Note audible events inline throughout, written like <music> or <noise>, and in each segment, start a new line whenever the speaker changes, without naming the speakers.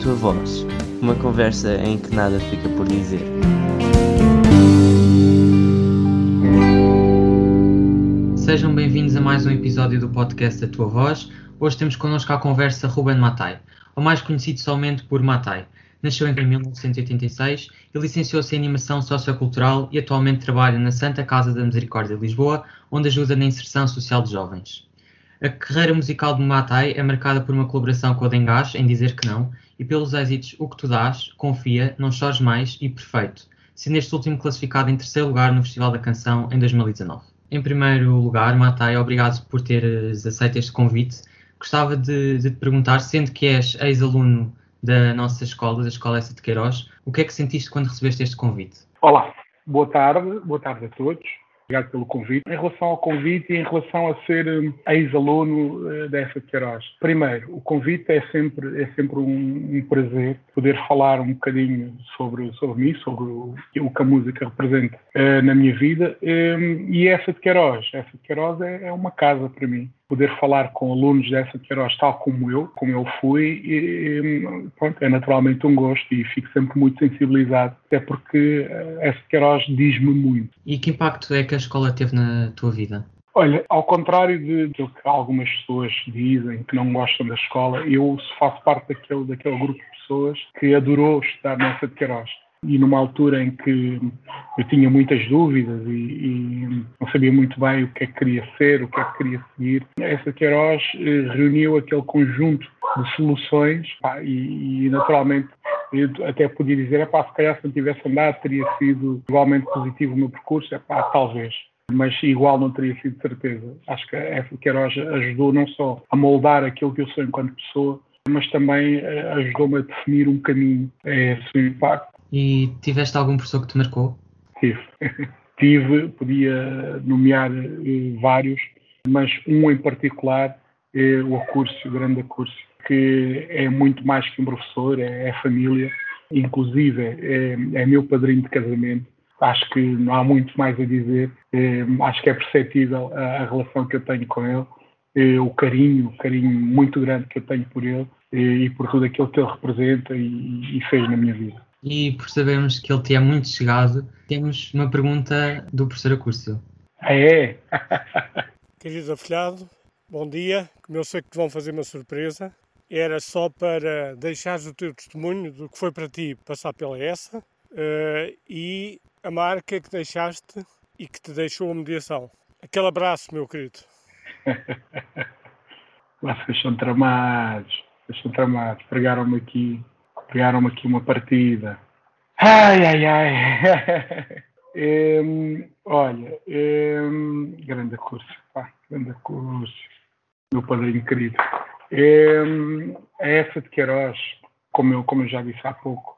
tua voz, uma conversa em que nada fica por dizer.
Sejam bem-vindos a mais um episódio do podcast A Tua Voz. Hoje temos connosco a conversa Ruben Matai, ou mais conhecido somente por Matai. Nasceu em 1986 e licenciou-se em Animação Sociocultural e atualmente trabalha na Santa Casa da Misericórdia de Lisboa, onde ajuda na inserção social de jovens. A carreira musical de Matai é marcada por uma colaboração com a Dengas em Dizer Que Não e pelos êxitos O Que Tu Dás, Confia, Não Chores Mais e Perfeito, sendo este último classificado em terceiro lugar no Festival da Canção em 2019. Em primeiro lugar, Matai, obrigado por teres aceito este convite. Gostava de, de te perguntar, sendo que és ex-aluno da nossa escola, da Escola Essa de Queiroz, o que é que sentiste quando recebeste este convite?
Olá, boa tarde, boa tarde a todos. Obrigado pelo convite. Em relação ao convite e em relação a ser hum, ex-aluno da EFA de Queiroz. Primeiro, o convite é sempre, é sempre um, um, prazer poder falar um bocadinho sobre, sobre mim, sobre o, o que a música representa uh, na minha vida. Um, e a EFA de Queiroz. A EFA de Queiroz é, é uma casa para mim poder falar com alunos dessa Queiroz tal como eu, como eu fui, e, pronto, é naturalmente um gosto e fico sempre muito sensibilizado, até porque eh, essa Queiroz diz-me muito.
E que impacto é que a escola teve na tua vida?
Olha, ao contrário de, de que algumas pessoas dizem que não gostam da escola, eu faço parte daquele, daquele grupo de pessoas que adorou estar nessa de Queiroz e numa altura em que eu tinha muitas dúvidas e, e, não sabia muito bem o que é que queria ser, o que é que queria seguir, essa Queiroz eh, reuniu aquele conjunto de soluções pá, e, e, naturalmente eu até podia dizer, pá, se calhar se não tivesse andado teria sido igualmente positivo o meu percurso, pá, talvez mas igual não teria sido certeza. Acho que essa Queiroz ajudou não só a moldar aquilo que eu sou enquanto pessoa, mas também eh, ajudou-me a definir um caminho, é o seu impacto
e tiveste algum professor que te marcou?
Tive. <laughs> Tive, podia nomear eh, vários, mas um em particular é o Acúrcio, o grande Acúrcio, que é muito mais que um professor, é, é família, inclusive é, é meu padrinho de casamento. Acho que não há muito mais a dizer, acho que é perceptível a, a, relação que eu tenho com ele, o carinho, o carinho muito grande que eu tenho por ele e por tudo aquilo que ele representa e, e fez na minha vida
e por sabermos que ele te é muito chegado, temos uma pergunta do professor Acúrcio.
Ah, é?
Querido afilhado, bom dia. Como eu sei que te vão fazer uma surpresa, era só para deixares o teu testemunho do que foi para ti passar pela essa uh, e a marca que deixaste e que te deixou a mediação. Aquele abraço, meu querido.
Vocês são tramados, vocês são tramados. Pregaram-me aqui pegaram-me aqui uma partida. Ai, ai, ai. um, <laughs> olha, um, grande curso, pá, grande curso, meu padrinho querido. Um, essa de Queiroz, como eu, como eu já disse há pouco,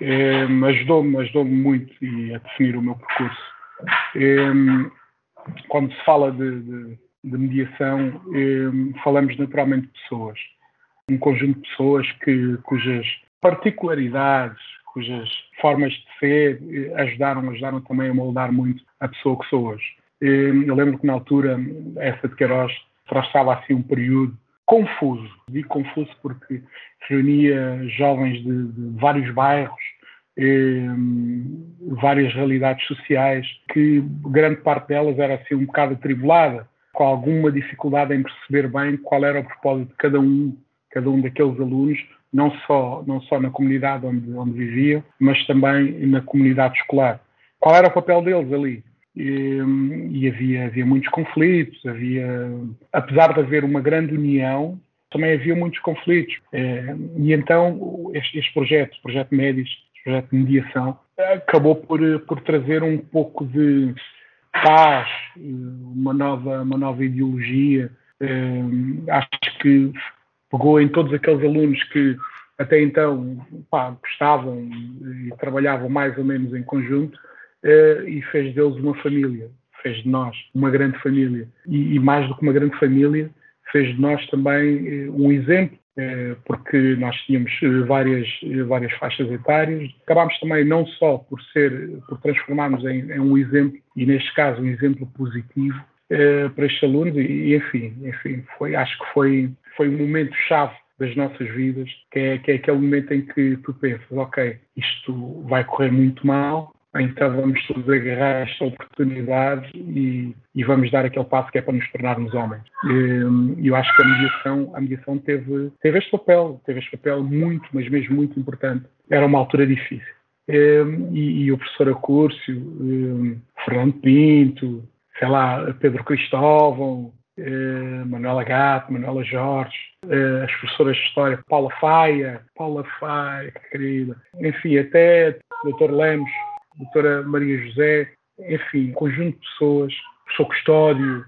um, ajudou-me ajudou muito a definir o meu percurso. Um, quando se fala de, de, de mediação, um, falamos naturalmente de pessoas. Um conjunto de pessoas que, cujas particularidades, cujas formas de ser eh, ajudaram, ajudaram também a moldar muito a pessoa que sou hoje. Eu lembro que na altura, essa de Queiroz traçava assim um período confuso. Digo confuso porque reunia jovens de, de vários bairros, eh, várias realidades sociais, que grande parte delas era assim um bocado atribulada, com alguma dificuldade em perceber bem qual era o propósito de cada um, cada um daqueles alunos, não só, não só na comunidade onde, onde viviam, mas também na comunidade escolar. Qual era o papel deles ali? E, e, havia, havia muitos conflitos, havia, apesar de haver uma grande união, também havia muitos conflitos. É, e então este, este projeto, o projeto Médis, projeto de mediação, acabou por, por trazer um pouco de paz, uma nova, uma nova ideologia. É, acho que pegou em todos aqueles alunos que até então pá, gostavam e trabalhavam mais ou menos em conjunto eh, e fez deles uma família, fez de nós uma grande família. E, e mais do que uma grande família, fez de nós também eh, um exemplo, eh, porque nós tínhamos várias, várias faixas etárias. Acabámos também não só por ser, por transformarmos em, em um exemplo, e neste caso um exemplo positivo, para estes alunos e, enfim, enfim foi, acho que foi foi um momento chave das nossas vidas, que é, que é aquele momento em que tu pensas, ok, isto vai correr muito mal, então vamos todos agarrar esta oportunidade e, e, vamos dar aquele passo que é para nos tornarmos homens. E eu acho que a mediação, a mediação teve, teve este papel, teve este papel muito, mas mesmo muito importante. Era uma altura difícil. E, e o professor Acúrcio, Fernando Pinto, sei lá, Pedro Cristóvão, Manuela Gato, Manuela Jorge, as professoras de História, Paula Faia, Paula Faia, querida, enfim, até Dr. Lemos, doutora Maria José, enfim, um conjunto de pessoas, professor Custódio,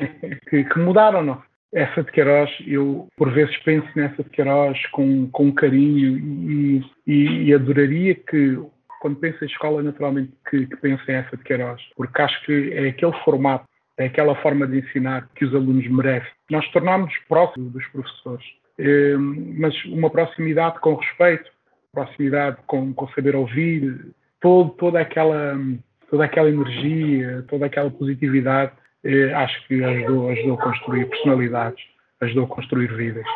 <laughs> que, que mudaram-nos. Essa de Queiroz, eu por vezes penso nessa de Queiroz com, com carinho e, e, e adoraria que, quando penso em escola, naturalmente que, que pense em essa de Queiroz, porque acho que é aquele formato, é aquela forma de ensinar que os alunos merecem. Nós tornámos próximos dos professores, eh, mas uma proximidade com respeito, proximidade com, com saber ouvir, todo, toda, aquela, toda aquela energia, toda aquela positividade, eh, acho que ajudou, ajudou a construir personalidades, ajudou a construir vidas.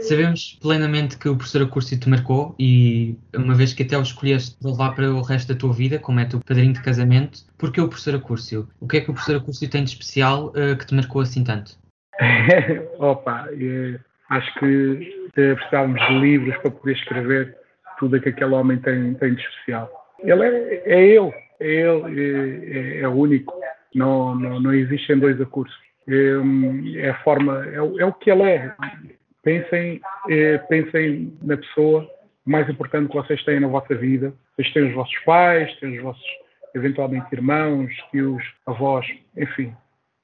Sabemos plenamente que o professor Acúrcio te marcou e uma vez que até o escolheste levar para o resto da tua vida, como é teu padrinho de casamento, porquê o professor Acúrcio? O que é que o professor Acúrcio tem de especial uh, que te marcou assim tanto? <laughs>
Opa, eh, acho que precisávamos de livros para poder escrever tudo o que aquele homem tem, tem de especial. Ele é, é ele, é ele, é, é único. Não, não, não existem dois acursos. É, é a forma, é, é, o que ele é. Pensem, é, pensem na pessoa mais importante que vocês têm na vossa vida. Vocês têm os vossos pais, têm os vossos, eventualmente, irmãos, tios, avós, enfim.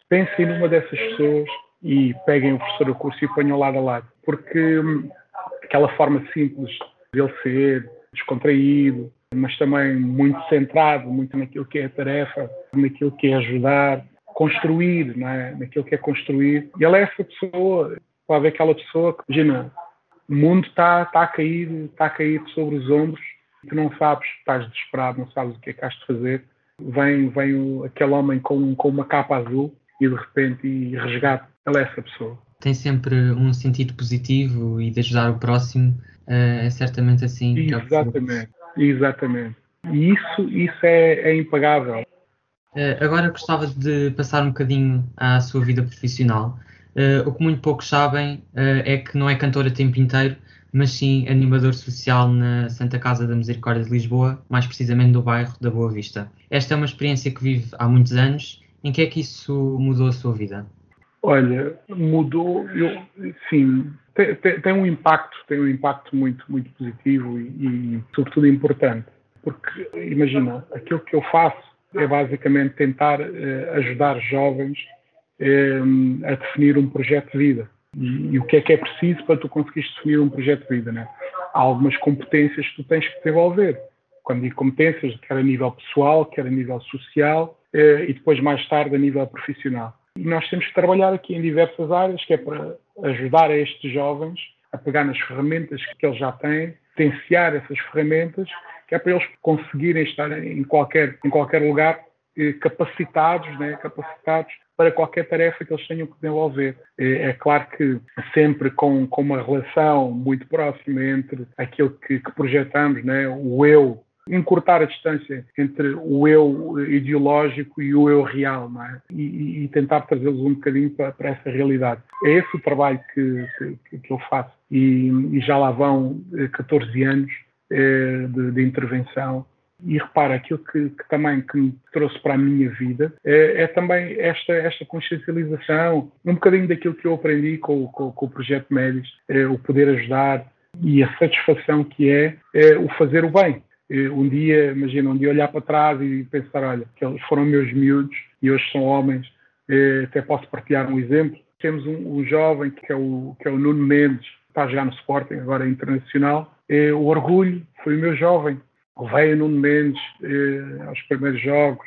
Pensem numa dessas pessoas e peguem o professor do curso e ponham lado a lado. Porque hum, aquela forma simples de ele ser, descontraído, mas também muito centrado, muito naquilo que é a tarefa, naquilo que é ajudar, construir, não é? naquilo que é construir. E ela é essa pessoa, pode ver aquela pessoa que, imagina, o mundo está tá a cair, está a cair sobre os ombros, tu não sabes, estás desesperado, não sabes o que é que has de fazer. Vem, vem o, aquele homem com, com uma capa azul e de repente e resgata. Ela é essa pessoa.
Tem sempre um sentido positivo e de ajudar o próximo, é certamente assim.
Exatamente. Exatamente. E isso, isso é, é impagável.
Uh, agora gostava de passar um bocadinho à sua vida profissional. Uh, o que muito poucos sabem uh, é que não é cantora tempo inteiro, mas sim animador social na Santa Casa da Misericórdia de Lisboa, mais precisamente do bairro da Boa Vista. Esta é uma experiência que vive há muitos anos. Em que é que isso mudou a sua vida?
Olha, mudou, eu, sim, tem, tem, tem, um impacto, tem um impacto muito, muito positivo e, e, sobretudo, importante. Porque, imagina, aquilo que eu faço é basicamente tentar eh, ajudar jovens a definir um projeto de vida. E, e, o que é que é preciso para tu conseguires definir um projeto de vida, né? Há algumas competências que tu tens que desenvolver. Quando digo competências, quer a nível pessoal, quer a nível social eh, e depois mais tarde a nível profissional. E nós temos que trabalhar aqui em diversas áreas, que é para ajudar a estes jovens a pegar nas ferramentas que eles já têm, potenciar essas ferramentas, que é para eles conseguirem estar em qualquer, em qualquer lugar eh, capacitados, né, capacitados para qualquer tarefa que eles tenham que desenvolver. É, é claro que sempre com, com uma relação muito próxima entre aquilo que, que projetamos, né, o eu encurtar a distância entre o eu ideológico e o eu real, não é? E, e tentar trazê-los um bocadinho para, para, essa realidade. É esse o trabalho que, que, que eu faço. E, e, já lá vão 14 eh, anos eh, de, de, intervenção. E repara, aquilo que, que, também que me trouxe para a minha vida é, é, também esta, esta consciencialização, um bocadinho daquilo que eu aprendi com, com, com o Projeto Médios, é, o poder ajudar e a satisfação que é, é o fazer o bem um dia, imagina, um dia olhar para trás e pensar, olha, que eles foram meus miúdos e hoje são homens, eh, até posso partilhar um exemplo. Temos um, um jovem que é, o, que é o Nuno Mendes, está jogar no Sporting, agora é internacional. O orgulho foi o meu jovem. Veio Nuno Mendes eh, aos primeiros jogos,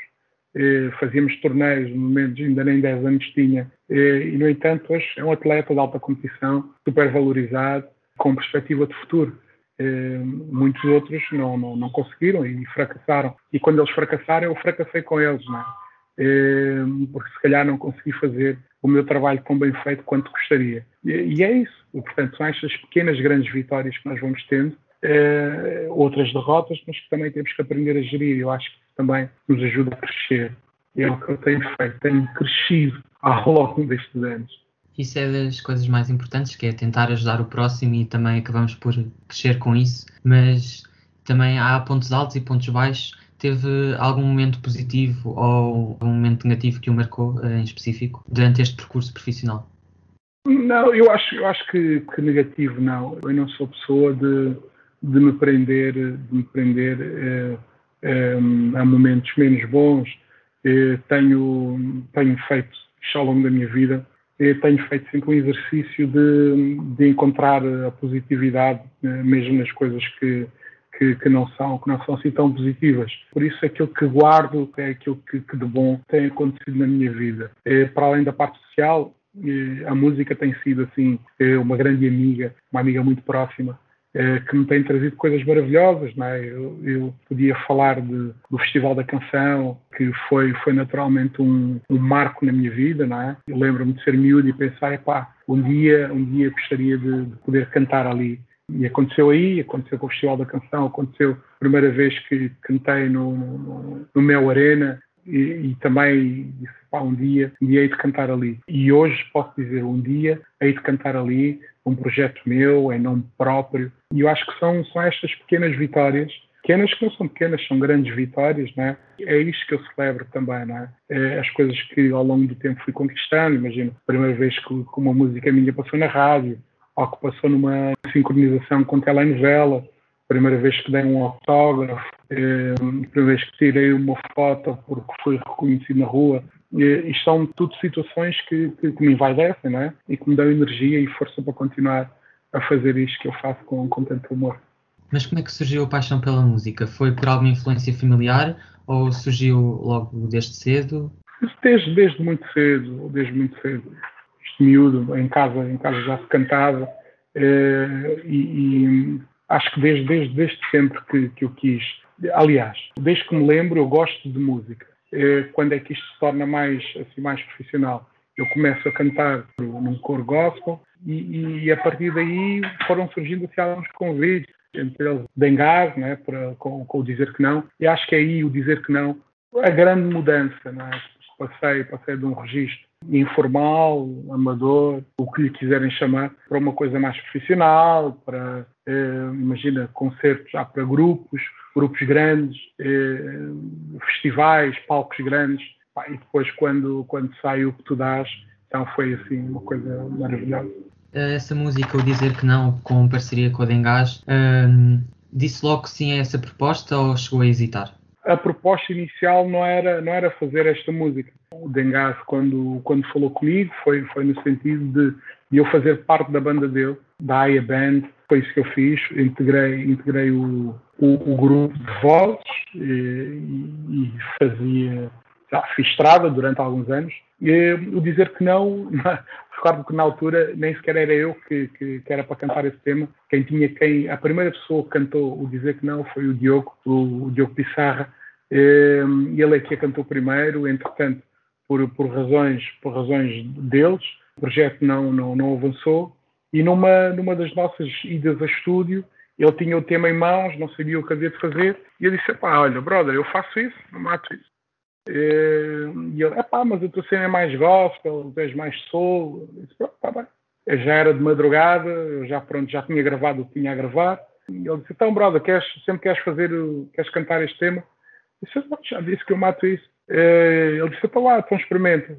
eh, fazíamos torneios, no momento ainda nem 10 anos tinha, e no entanto hoje é um atleta de alta competição, super valorizado, com perspectiva de futuro. Eh, muitos outros não, não, não, conseguiram e fracassaram. E quando eles fracassaram, eu fracassei com eles. Não é? eh, porque se calhar não consegui fazer o meu trabalho tão bem feito quanto gostaria. E, é isso. Portanto, são estas pequenas, grandes vitórias que nós vamos tendo, eh, outras derrotas, mas que também temos que aprender a gerir. Eu acho que isso também nos ajuda a crescer. É o que eu tenho feito. Tenho crescido <laughs> ao longo destes anos.
Isso é das coisas mais importantes, que é tentar ajudar o próximo e também acabamos por crescer com isso. Mas também há pontos altos e pontos baixos. Teve algum momento positivo ou algum momento negativo que o marcou eh, em específico durante este percurso profissional?
Não, eu acho, eu acho que, que negativo não. Eu não sou pessoa de, de me prender, de me prender eh, eh, a momentos menos bons. Eh, tenho, tenho feito ao longo da minha vida tenho feito sempre um exercício de, de encontrar a positividade eh, mesmo nas coisas que, que, que, não são que não são assim tão positivas. Por isso aquilo que guardo é aquilo que, que de bom tem acontecido na minha vida. É, para além da parte social, eh, a música tem sido assim uma grande amiga, uma amiga muito próxima eh, que me tem trazido coisas maravilhosas. Não é? eu, eu podia falar de, do Festival da Canção, que foi, foi naturalmente um, um marco na minha vida. Não é? Eu lembro-me de ser miúdo e pensar, epá, um dia, um dia gostaria de, de poder cantar ali. E aconteceu aí, aconteceu com o Festival da Canção, aconteceu a primeira vez que cantei no, no, no Mel Arena, e, e, também disse, pá, um dia, um hei de cantar ali. E hoje posso dizer, um dia hei de cantar ali, um projeto meu, em nome próprio. E eu acho que são, são estas pequenas vitórias, pequenas que não são pequenas, são grandes vitórias, né? É isto que eu celebro também, né? As coisas que ao longo do tempo fui conquistando. Imagino, a primeira vez que, uma música minha passou na rádio, ou que passou numa sincronização com telenovela, primeira vez que dei um autógrafo, a primeira vez que tirei uma foto porque foi reconhecido na rua. Isto são tudo situações que, que, que me envaidecem, não é? E que me dão energia e força para continuar a fazer isto que eu faço com, com tanto amor.
Mas como é que surgiu a paixão pela música? Foi por alguma influência familiar ou surgiu logo desde cedo?
Desde, desde muito cedo, desde muito cedo. Este miúdo, em casa, em casa já se cantava eh, e, e, acho que desde, desde, desde sempre que, que eu quis. Aliás, desde que me lembro, eu gosto de música. Eh, quando é que isto se torna mais, assim, mais profissional? Eu começo a cantar num coro gospel e, e a partir daí foram surgindo assim, alguns convites, entre eles Dengar, né, para, com, com, o Dizer Que Não, e acho que é aí o Dizer Que Não, a grande mudança, né? passei, passei de um registro informal, amador, o que lhe quiserem chamar, para uma coisa mais profissional, para, eh, imagina, concertos já para grupos, grupos grandes, eh, festivais, palcos grandes, e depois quando, quando sai o que tu dás, então foi assim uma coisa maravilhosa.
Essa música, o Dizer Que Não, com parceria com a Dengás, um, disse logo que sim a essa proposta ou chegou a hesitar?
A proposta inicial não era, não era fazer esta música. O Dengás, quando, quando falou comigo, foi, foi no sentido de, de eu fazer parte da banda dele, da Aya Band, foi isso que eu fiz, integrei, integrei o, o, o grupo de vozes e, e, fazia, já fiz estrada durante alguns anos. E, o dizer que não, <laughs> recordo que na altura nem sequer era eu que, que, que, era para cantar esse tema. Quem tinha quem, a primeira pessoa que cantou o dizer que não foi o Diogo, o, o Diogo Pissarra, e ele é que a cantou primeiro, entretanto, por, por, razões, por razões deles, o projeto não, não, não avançou e numa, numa das nossas idas a estúdio, ele tinha o tema em mãos, não sabia o que havia de fazer, e eu disse, pá, olha, brother, eu faço isso, não mato isso. E ele, pá, mas a tua cena é mais gospel, tu mais soul. Eu disse, tá bem. Eu já era de madrugada, eu já, pronto, já tinha gravado o que tinha a gravar. E ele disse, então, brother, queres, sempre queres fazer, queres cantar este tema? Eu disse, já disse que eu mato isso. Ele disse, para lá, então experimenta.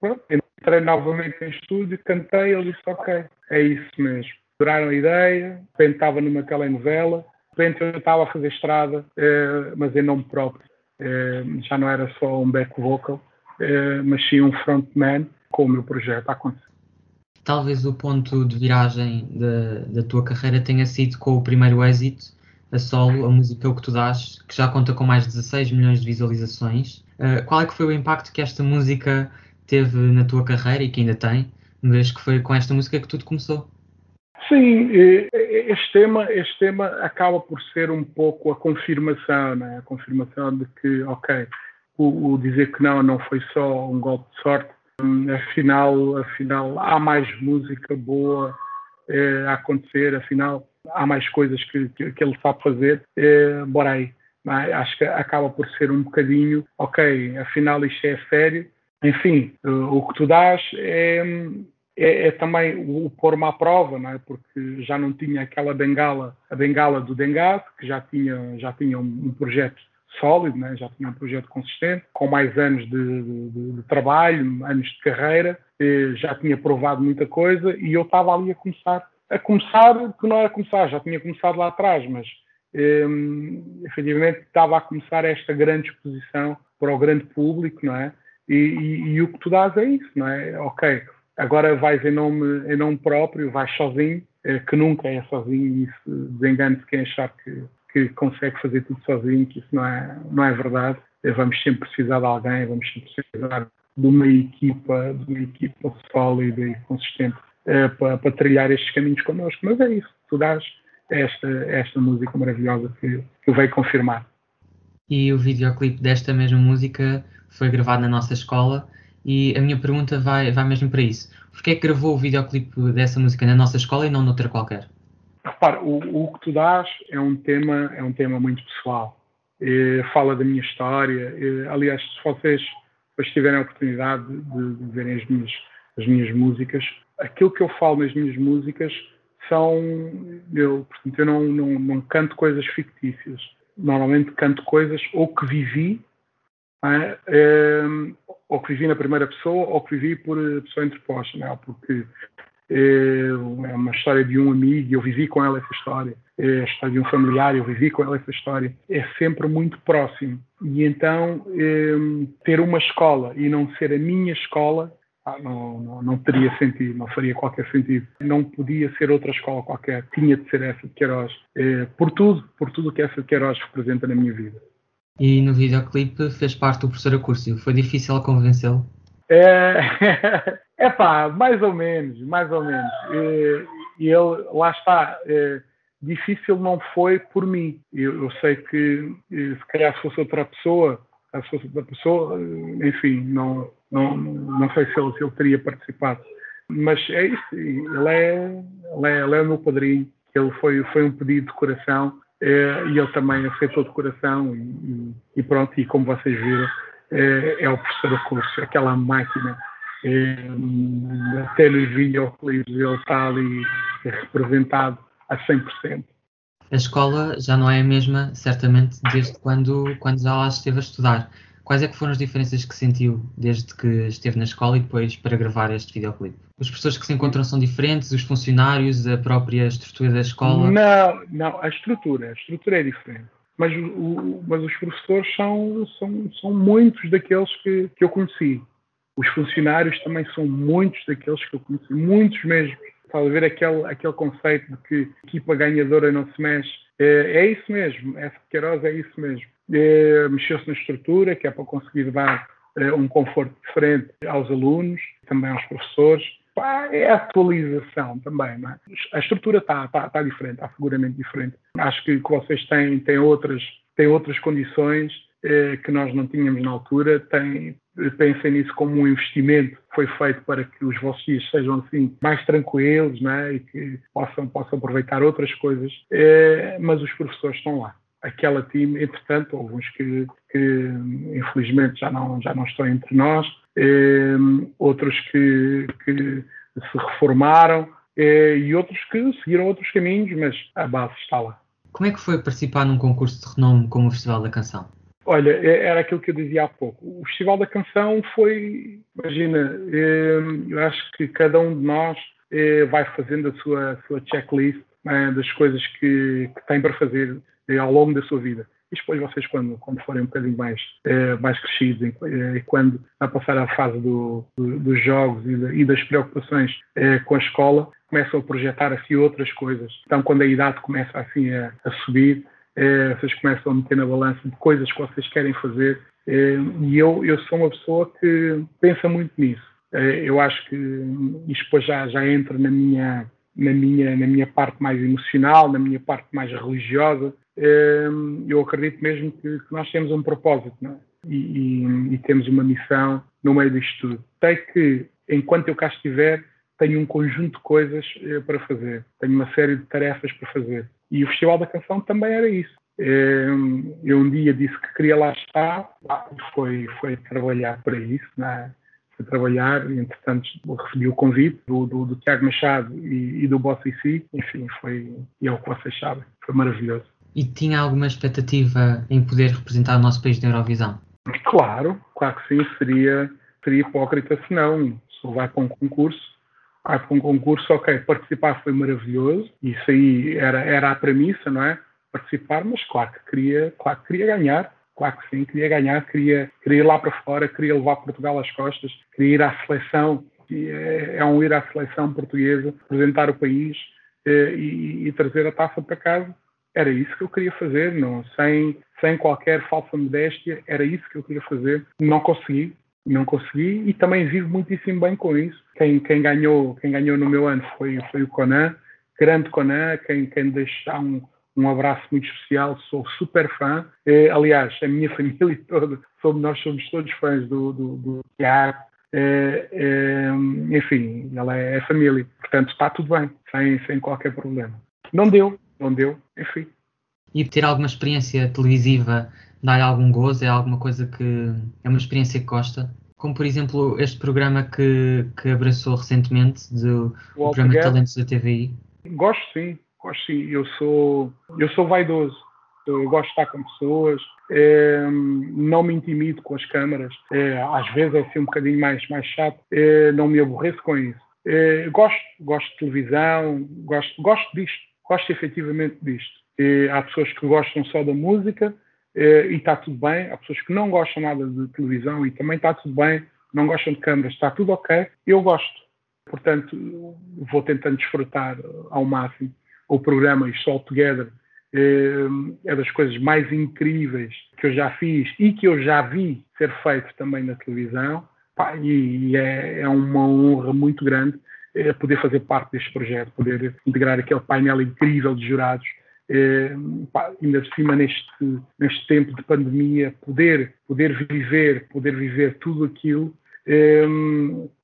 Pronto, entrei novamente em estúdio, cantei, ele disse, ok, é isso mesmo. Duraram a ideia, de repente estava numa telenovela, de repente eu estava a fazer estrada, eh, mas em nome próprio. Eh, já não era só um back vocal, eh, mas sim um frontman com o meu projeto a acontecer.
Talvez o ponto de viragem da, da tua carreira tenha sido com o primeiro êxito, a solo, a música O Que Tu Dás, que já conta com mais de 16 milhões de visualizações. Qual é que foi o impacto que esta música teve na tua carreira e que ainda tem, uma vez que foi com esta música que tudo começou.
Sim, este tema, este tema acaba por ser um pouco a confirmação, né? a confirmação de que, ok, o, o, dizer que não não foi só um golpe de sorte. Hum, afinal, afinal há mais música boa eh, a acontecer, afinal há mais coisas que, que, que ele sabe fazer. Eh, bora aí. Acho que acaba por ser um bocadinho, ok, afinal isto é sério. Enfim, o que tu dás é, é, é também o, pôr-me à prova, não é? porque já não tinha aquela bengala, a bengala do Dengado, que já tinha, já tinha um, um projeto sólido, né? já tinha um projeto consistente, com mais anos de, de, de trabalho, anos de carreira, já tinha provado muita coisa e eu estava ali a começar. A começar, que não era começar, já tinha começado lá atrás, mas um, efetivamente estava a começar esta grande exposição para o grande público, não é? E, e, e, o que tu dás é isso, não é? Ok, agora vais em nome, em nome próprio, vais sozinho, é, que nunca é sozinho, e desengane-se quem achar que, que consegue fazer tudo sozinho, que isso não é, não é verdade. É, vamos sempre precisar de alguém, vamos sempre precisar de uma equipa, de uma equipa sólida e consistente é, para, para, trilhar estes caminhos connosco. Mas é isso, tu dás esta, esta música maravilhosa que, que veio confirmar.
E o videoclipe desta mesma música foi gravado na nossa escola e a minha pergunta vai, vai mesmo para isso. Porquê é que gravou o videoclipe dessa música na nossa escola e não noutra qualquer?
Repara, o, o que tu dás é um tema, é um tema muito pessoal. E fala da minha história. E, aliás, se vocês depois tiverem a oportunidade de, de verem as minhas, as minhas músicas, aquilo que eu falo nas minhas músicas são. Eu, portanto, eu não, não, não canto coisas fictícias. Normalmente canto coisas ou que vivi, é? É, ou que vivi na primeira pessoa, ou que vivi por pessoa interposta, é? porque é, é uma história de um amigo, eu vivi com ela essa história. É a história de um familiar, eu vivi com ela essa história. É sempre muito próximo. E então, é, ter uma escola e não ser a minha escola, não, não, não, teria sentido, não faria qualquer sentido. Não podia ser outra escola qualquer, tinha de ser essa de Queiroz. É, por tudo, por tudo que essa de Queiroz representa na minha vida.
E no videoclipe fez parte do professor Acúrcio. Foi difícil convencê-lo?
É, <laughs> é pá, mais ou menos, mais ou menos. E, e ele, lá está, é, difícil não foi por mim. Eu, eu, sei que se calhar se fosse outra pessoa, se fosse outra pessoa, enfim, não, não, não sei se ele, se ele teria participado. Mas é isso, ele é, ele é, ele é o meu padrinho, ele foi, foi um pedido de coração é, e ele também aceitou de coração e, e, pronto, e como vocês viram, é, é o professor curso, aquela máquina. É, até nos videoclipes ele está ali representado a 100%.
A escola já não é a mesma, certamente, desde quando, quando já lá esteve a estudar. Quais é que foram as diferenças que sentiu desde que esteve na escola e depois para gravar este videoclipe? Os professores que se encontram são diferentes, os funcionários, a própria estrutura da escola?
Não, não, a estrutura, a estrutura é diferente mas, o, mas os professores são, são, são muitos daqueles que, que eu conheci. Os funcionários também são muitos daqueles que eu conheci, muitos mesmo. Estás a ver aquele, aquele conceito de que equipa ganhadora não se mexe? É, é isso mesmo, essa Queiroz é isso mesmo. É, Mexeu-se na estrutura, que é para conseguir dar é, um conforto diferente aos alunos, também aos professores é a atualização também, não é? A estrutura está tá, tá diferente, está seguramente diferente. Acho que, que vocês têm, têm, outras, têm outras condições eh, que nós não tínhamos na altura. Tem, pensem nisso como um investimento que foi feito para que os vossos dias sejam assim mais tranquilos né? e que possam, possam aproveitar outras coisas. Eh, mas os professores estão lá aquela time, entretanto, houve uns que, que, infelizmente já não, já não estão entre nós, eh, outros que, que, se reformaram eh, e outros que seguiram outros caminhos, mas a base está lá.
Como é que foi participar num concurso de renome como o Festival da Canção?
Olha, é, era aquilo que eu dizia há pouco. O Festival da Canção foi, imagina, eh, eu acho que cada um de nós eh, vai fazendo a sua, a sua checklist né, das coisas que, que tem para fazer eh, ao longo da sua vida. E depois vocês, quando, quando forem um bocadinho mais, eh, mais crescidos e, quando a passar a fase do, do, dos jogos e, de, e das preocupações eh, com a escola, começam a projetar assim outras coisas. Então, quando a idade começa assim a, a subir, eh, vocês começam a meter na balança de coisas que vocês querem fazer. Eh, e eu, eu sou uma pessoa que pensa muito nisso. Eh, eu acho que isto depois já, já entra na minha, na minha, na minha parte mais emocional, na minha parte mais religiosa, eu acredito mesmo que, nós temos um propósito. É? e, e, e temos uma missão no meio disto tudo. Sei que, enquanto eu cá estiver, tenho um conjunto de coisas eh, para fazer, tenho uma série de tarefas para fazer. E o Festival da Canção também era isso. Eh, eu um dia disse que queria lá estar, foi, foi trabalhar para isso, né? foi trabalhar, e entretanto recebi o convite do, do, do Tiago Machado e, e do Boss si, enfim, foi, e é o que vocês sabem, foi maravilhoso.
E tinha alguma expectativa em poder representar o nosso país na Eurovisão?
Claro, claro que sim, seria, seria hipócrita se não. Se vai para um concurso, vai para um concurso, ok, participar foi maravilhoso, isso aí era, era a premissa, não é? Participar, mas claro que queria, claro que queria ganhar, claro que sim, queria ganhar, queria, queria ir lá para fora, queria levar Portugal às costas, queria ir à seleção, é, é um ir à seleção portuguesa, representar o país eh, e, e trazer a taça para casa era isso que eu queria fazer, não, sem, sem qualquer falsa modéstia, era isso que eu queria fazer. Não consegui, não consegui e também vivo muitíssimo bem com isso. Quem, quem, ganhou, quem ganhou no meu ano foi, foi o Conan, grande Conan, quem, quem deixa um, um abraço muito especial, sou super fã. Eh, aliás, a minha <laughs> família toda, somos, nós somos todos fãs do, do, do Tiago. Enfim, ela é, é família, portanto está tudo bem, sem, sem qualquer problema. Não deu, não deu, enfim.
E ter alguma experiência televisiva dá-lhe algum gozo? É alguma coisa que é uma experiência que gosta? Como, por exemplo, este programa que, que abraçou recentemente, do o programa de talentos da TVI?
Gosto sim, gosto sim. Eu sou, eu sou vaidoso. Eu gosto de estar com pessoas, é, não me intimido com as câmaras. É, às vezes é assim um bocadinho mais, mais chato, é, não me aborreço com isso. gosto, gosto de televisão, gosto, gosto disto gosto efetivamente disto. E há pessoas que gostam só da música e está tudo bem. Há pessoas que não gostam nada de televisão e também está tudo bem. Não gostam de câmaras, está tudo ok. Eu gosto. Portanto, vou tentando desfrutar ao máximo o programa It's All Together. É das coisas mais incríveis que eu já fiz e que eu já vi ser feito também na televisão. E é, é uma honra muito grande poder fazer parte deste projeto, poder integrar aquele painel incrível de jurados, é, pá, ainda por cima neste, neste tempo de pandemia, poder, poder viver, poder viver tudo aquilo, é,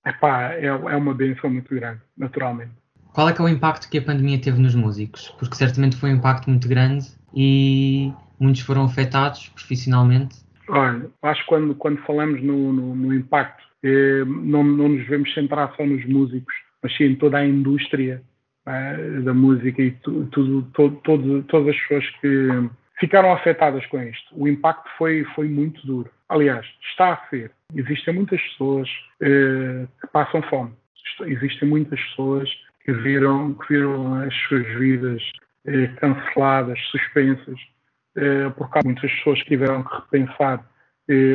epá, é, é uma benção muito grande, naturalmente.
Qual é que é o impacto que a pandemia teve nos músicos? Porque certamente foi um impacto muito grande e muitos foram afetados profissionalmente.
Olha, acho que quando, quando falamos no, no, no impacto, eh, não, não nos devemos centrar só nos músicos, mas sim toda a indústria é, da música e tu, tudo, todas as pessoas que ficaram afetadas com isto. O impacto foi, foi muito duro. Aliás, está a ser. Existem muitas pessoas eh, que passam fome. Existem muitas pessoas que viram, que viram as suas vidas eh, canceladas, suspensas, eh, porque há muitas pessoas que tiveram que repensar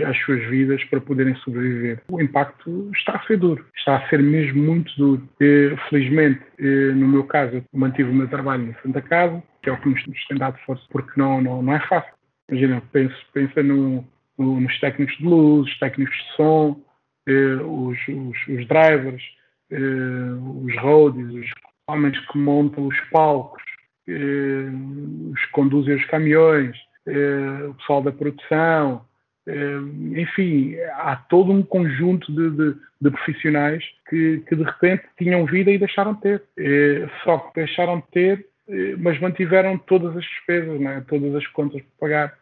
as suas vidas para poderem sobreviver. O impacto está a ser duro, está a ser mesmo muito duro. Eh, felizmente, eh, no meu caso, eu mantive o meu trabalho na Santa Casa, que é o que nos, tem dado força, porque não, não, não é fácil. Imagina, pensa, pensa no, no, nos técnicos de luz, os técnicos de som, os, os, os, drivers, os roadies, os homens que montam os palcos, os que conduzem os caminhões, o pessoal da produção, eh, enfim, há todo um conjunto de, de, de profissionais que, que, de repente tinham vida e deixaram de ter. Eh, só que deixaram de ter, eh, mas mantiveram todas as despesas, né? todas as contas para pagar,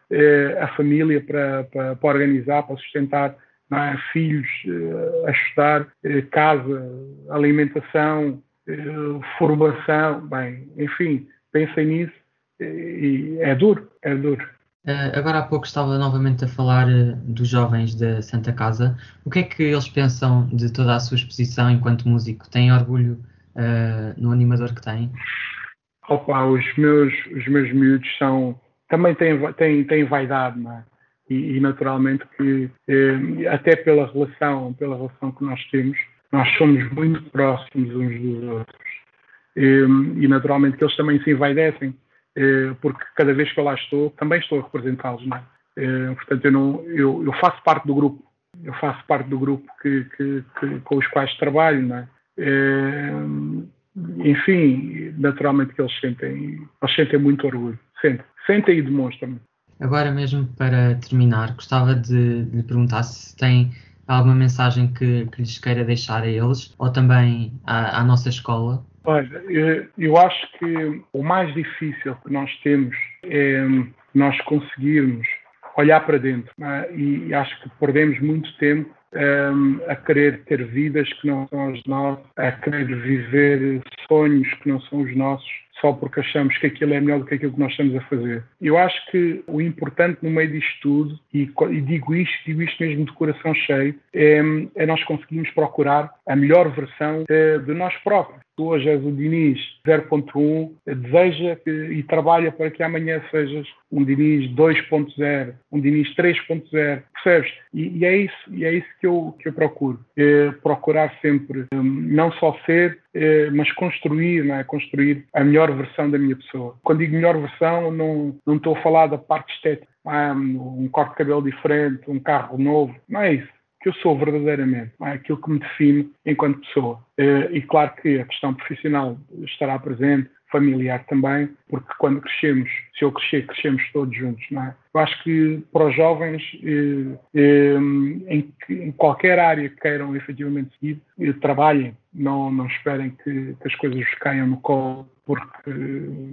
a família para, para, para organizar, para sustentar é? filhos a estudar, casa, alimentação, formação, bem, enfim, pensem nisso e é duro, é duro.
Uh, agora há pouco estava novamente a falar uh, dos jovens da Santa Casa. O que é que eles pensam de toda a sua exposição enquanto músico? Têm orgulho uh, no animador que têm?
Opa, os meus, os meus miúdos são, também têm, têm, têm vaidade, não é? E, e naturalmente que até pela relação, pela relação que nós temos, nós somos muito próximos uns dos outros. E, e naturalmente que eles também se envaidecem eh, porque cada vez que eu lá estou, também estou a representá-los, não é? Eh, portanto, eu, não, eu, eu, faço parte do grupo, eu faço parte do grupo que, que, que com os quais trabalho, não é? Eh, enfim, naturalmente que eles sentem, eles sentem muito orgulho, sentem, sentem e demonstram.
Agora mesmo para terminar, gostava de lhe perguntar se tem alguma mensagem que, que lhes queira deixar a eles ou também à, à nossa escola.
Olha, eu, acho que o mais difícil que nós temos é nós conseguirmos olhar para dentro é? e acho que perdemos muito tempo um, a querer ter vidas que não são as nossas, a querer viver sonhos que não são os nossos, só porque achamos que aquilo é melhor do que aquilo que nós estamos a fazer. Eu acho que o importante no meio disto tudo, e, e digo isto, digo isto mesmo de coração cheio, é, é nós conseguirmos procurar a melhor versão de nós próprios. Hoje és o Diniz 0.1, deseja que, e trabalha para que amanhã sejas um Diniz 2.0, um Diniz 3.0, percebes? E, e, é isso, e é isso que eu, que eu procuro. É procurar sempre um, não só ser, é, mas construir, não é? construir a melhor versão da minha pessoa. Quando digo melhor versão, não, não estou a falar da parte estética, ah, um corte de cabelo diferente, um carro novo, não é isso que eu sou verdadeiramente, é? aquilo que me define enquanto pessoa. Eh, e claro que a questão profissional estará presente, familiar também, porque quando crescemos, se eu crescer, crescemos todos juntos, não é? Eu acho que para os jovens, eh, eh, em, qualquer área que queiram efetivamente seguir, trabalhem, não, não esperem que, que, as coisas vos caiam no colo, porque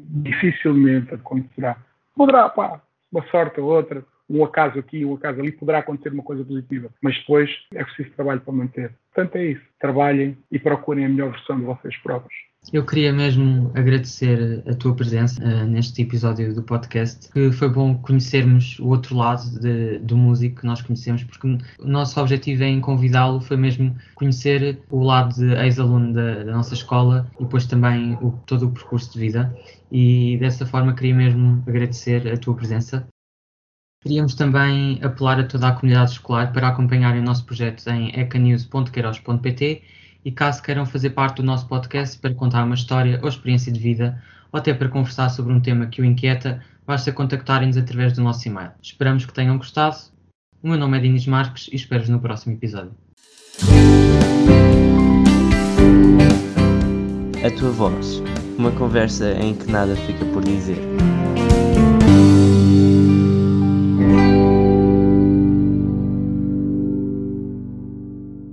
dificilmente acontecerá. Poderá, pá, uma sorte ou outra, um acaso aqui, um acaso ali, poderá acontecer uma coisa positiva, mas depois é preciso trabalho para manter. Portanto, é isso. Trabalhem e procurem a melhor versão de vocês próprios.
Eu queria mesmo agradecer a tua presença uh, neste episódio do podcast, que foi bom conhecermos o outro lado de, do músico que nós conhecemos, porque o nosso objetivo em convidá-lo foi mesmo conhecer o lado de ex-aluno da, da, nossa escola e depois também o, todo o percurso de vida. E dessa forma queria mesmo agradecer a tua presença Queríamos também apelar a toda a comunidade escolar para acompanharem o nosso projeto em ecanews.queiroz.pt e caso queiram fazer parte do nosso podcast para contar uma história ou experiência de vida ou até para conversar sobre um tema que o inquieta, basta contactarem-nos através do nosso e-mail. Esperamos que tenham gostado. O meu nome é Dinis Marques e espero-vos no próximo episódio.
A tua voz, uma conversa em que nada fica por dizer.